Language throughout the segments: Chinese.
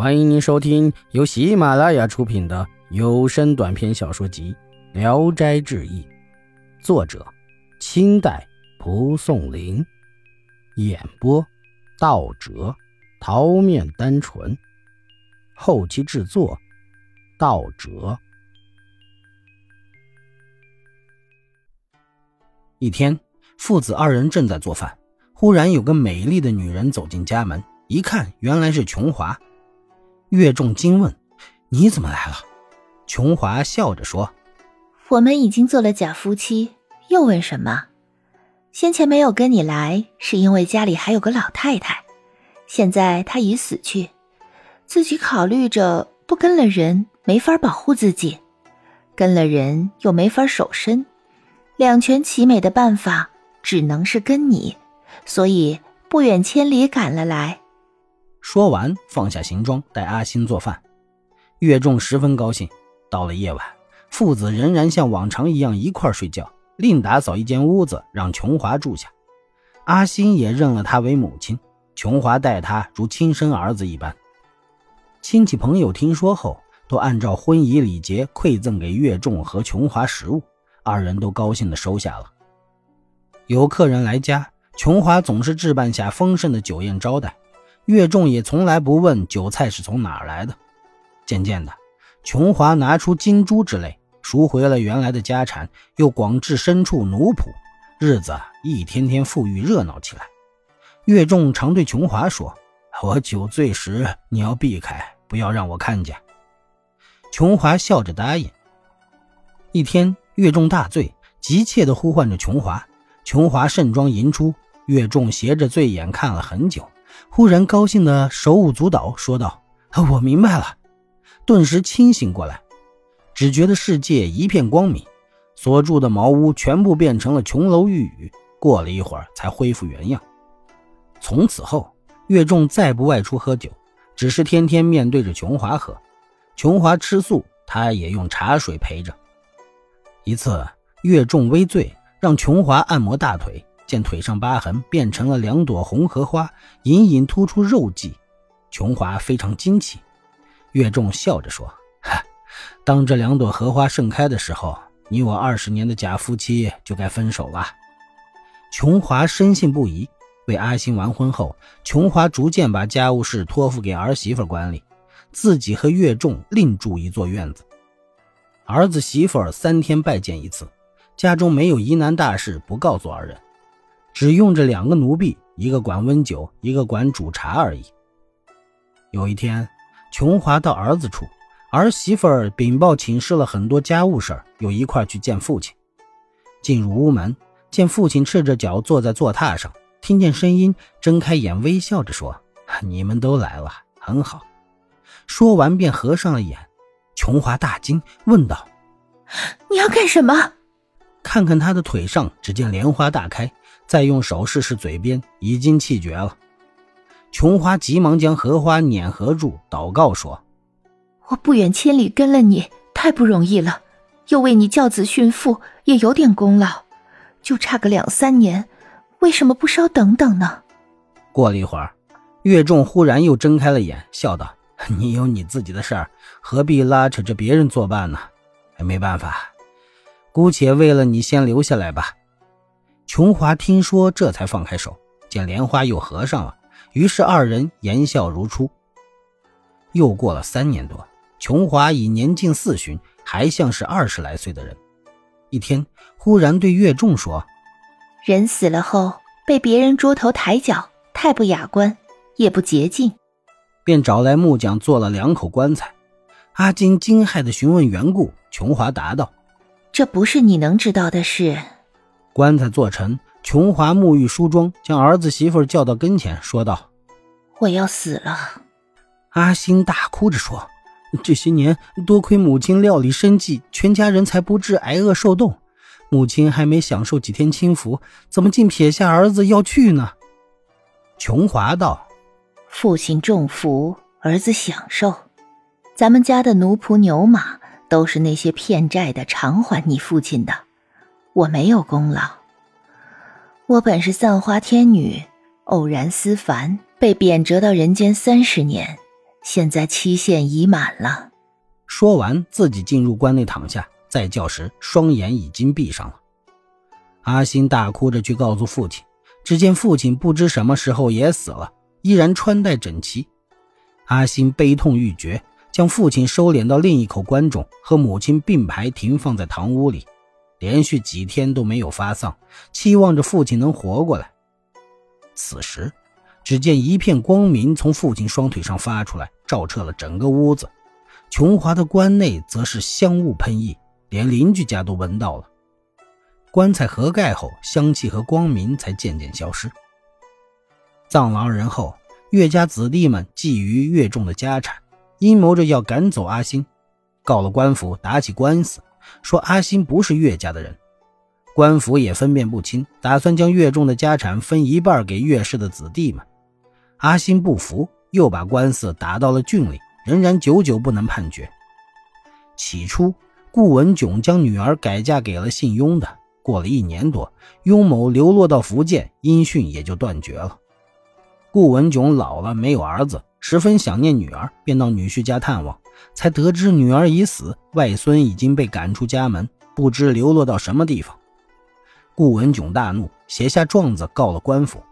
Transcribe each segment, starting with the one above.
欢迎您收听由喜马拉雅出品的有声短篇小说集《聊斋志异》，作者：清代蒲松龄，演播：道哲、桃面单纯，后期制作：道哲。一天，父子二人正在做饭，忽然有个美丽的女人走进家门，一看，原来是琼华。岳仲惊问：“你怎么来了？”琼华笑着说：“我们已经做了假夫妻，又问什么？先前没有跟你来，是因为家里还有个老太太，现在她已死去，自己考虑着不跟了人没法保护自己，跟了人又没法守身，两全其美的办法只能是跟你，所以不远千里赶了来。”说完，放下行装，带阿星做饭。岳仲十分高兴。到了夜晚，父子仍然像往常一样一块睡觉，另打扫一间屋子，让琼华住下。阿星也认了他为母亲，琼华待他如亲生儿子一般。亲戚朋友听说后，都按照婚仪礼节馈赠给岳仲和琼华食物，二人都高兴地收下了。有客人来家，琼华总是置办下丰盛的酒宴招待。岳仲也从来不问酒菜是从哪儿来的。渐渐的，琼华拿出金珠之类，赎回了原来的家产，又广置牲畜奴仆，日子一天天富裕热闹起来。岳仲常对琼华说：“我酒醉时，你要避开，不要让我看见。”琼华笑着答应。一天，岳仲大醉，急切地呼唤着琼华。琼华盛装迎出，岳仲斜着醉眼看了很久。忽然高兴的手舞足蹈，说道：“我明白了。”顿时清醒过来，只觉得世界一片光明，所住的茅屋全部变成了琼楼玉宇。过了一会儿，才恢复原样。从此后，岳仲再不外出喝酒，只是天天面对着琼华喝。琼华吃素，他也用茶水陪着。一次，岳仲微醉，让琼华按摩大腿。见腿上疤痕变成了两朵红荷花，隐隐突出肉迹，琼华非常惊奇。岳仲笑着说：“哈，当这两朵荷花盛开的时候，你我二十年的假夫妻就该分手了。”琼华深信不疑。为阿星完婚后，琼华逐渐把家务事托付给儿媳妇管理，自己和岳仲另住一座院子。儿子媳妇三天拜见一次，家中没有疑难大事不告诉二人。只用着两个奴婢，一个管温酒，一个管煮茶而已。有一天，琼华到儿子处，儿媳妇儿禀报请示了很多家务事儿，又一块去见父亲。进入屋门，见父亲赤着脚坐在坐榻上，听见声音，睁开眼微笑着说：“你们都来了，很好。”说完便合上了眼。琼华大惊，问道：“你要干什么？”看看他的腿上，只见莲花大开。再用手试试嘴边，已经气绝了。琼花急忙将荷花捻合住，祷告说：“我不远千里跟了你，太不容易了，又为你教子训父，也有点功劳，就差个两三年，为什么不稍等等呢？”过了一会儿，岳仲忽然又睁开了眼，笑道：“你有你自己的事儿，何必拉扯着别人作伴呢？没办法，姑且为了你先留下来吧。”琼华听说，这才放开手，见莲花又合上了，于是二人言笑如初。又过了三年多，琼华已年近四旬，还像是二十来岁的人。一天，忽然对岳仲说：“人死了后被别人捉头抬脚，太不雅观，也不洁净。”便找来木匠做了两口棺材。阿金惊骇地询问缘故，琼华答道：“这不是你能知道的事。”棺材做成，琼华沐浴梳妆，将儿子媳妇叫到跟前，说道：“我要死了。”阿星大哭着说：“这些年多亏母亲料理生计，全家人才不致挨饿受冻。母亲还没享受几天清福，怎么竟撇下儿子要去呢？”琼华道：“父亲重福，儿子享受。咱们家的奴仆牛马，都是那些骗债的偿还你父亲的。”我没有功劳。我本是散花天女，偶然思凡，被贬谪到人间三十年，现在期限已满了。说完，自己进入关内躺下，再叫时，双眼已经闭上了。阿星大哭着去告诉父亲，只见父亲不知什么时候也死了，依然穿戴整齐。阿星悲痛欲绝，将父亲收敛到另一口棺中，和母亲并排停放在堂屋里，连续几天都没有发丧，期望着父亲能活过来。此时，只见一片光明从父亲双腿上发出来，照彻了整个屋子。琼华的棺内则是香雾喷溢，连邻居家都闻到了。棺材合盖后，香气和光明才渐渐消失。葬了二人后，岳家子弟们觊觎岳仲的家产，阴谋着要赶走阿星，告了官府，打起官司，说阿星不是岳家的人。官府也分辨不清，打算将岳仲的家产分一半给岳氏的子弟们。阿星不服，又把官司打到了郡里，仍然久久不能判决。起初，顾文炯将女儿改嫁给了姓雍的。过了一年多，雍某流落到福建，音讯也就断绝了。顾文炯老了，没有儿子，十分想念女儿，便到女婿家探望，才得知女儿已死，外孙已经被赶出家门，不知流落到什么地方。顾文炯大怒，写下状子告了官府。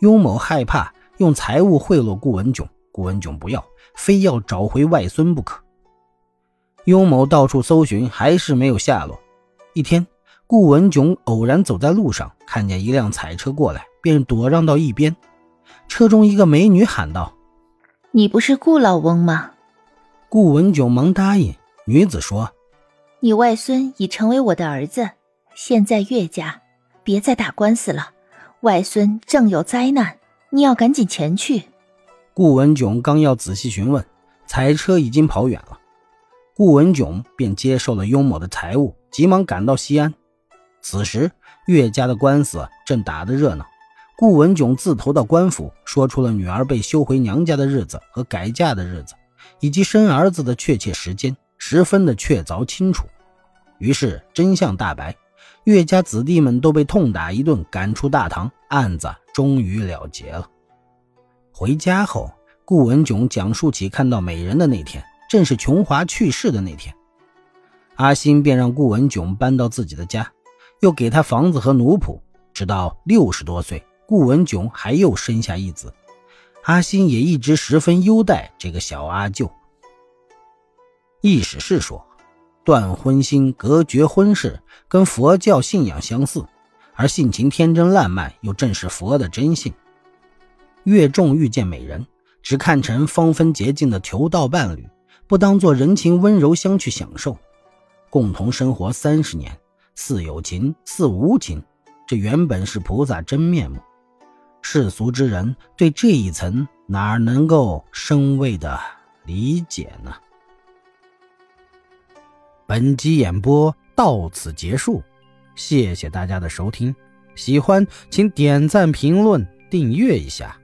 雍某害怕用财物贿赂顾文炯，顾文炯不要，非要找回外孙不可。雍某到处搜寻，还是没有下落。一天。顾文炯偶然走在路上，看见一辆彩车过来，便躲让到一边。车中一个美女喊道：“你不是顾老翁吗？”顾文炯忙答应。女子说：“你外孙已成为我的儿子，现在岳家，别再打官司了。外孙正有灾难，你要赶紧前去。”顾文炯刚要仔细询问，彩车已经跑远了。顾文炯便接受了雍某的财物，急忙赶到西安。此时，岳家的官司正打得热闹。顾文炯自投到官府，说出了女儿被休回娘家的日子和改嫁的日子，以及生儿子的确切时间，十分的确凿清楚。于是真相大白，岳家子弟们都被痛打一顿，赶出大堂，案子终于了结了。回家后，顾文炯讲述起看到美人的那天，正是琼华去世的那天。阿新便让顾文炯搬到自己的家。又给他房子和奴仆，直到六十多岁，顾文炯还又生下一子，阿新也一直十分优待这个小阿舅。意思是说，断婚心、隔绝婚事，跟佛教信仰相似，而性情天真烂漫，又正是佛的真性。越重遇见美人，只看成芳芬洁净的求道伴侣，不当做人情温柔相去享受，共同生活三十年。似有情，似无情，这原本是菩萨真面目。世俗之人对这一层哪能够深味的理解呢？本集演播到此结束，谢谢大家的收听。喜欢请点赞、评论、订阅一下。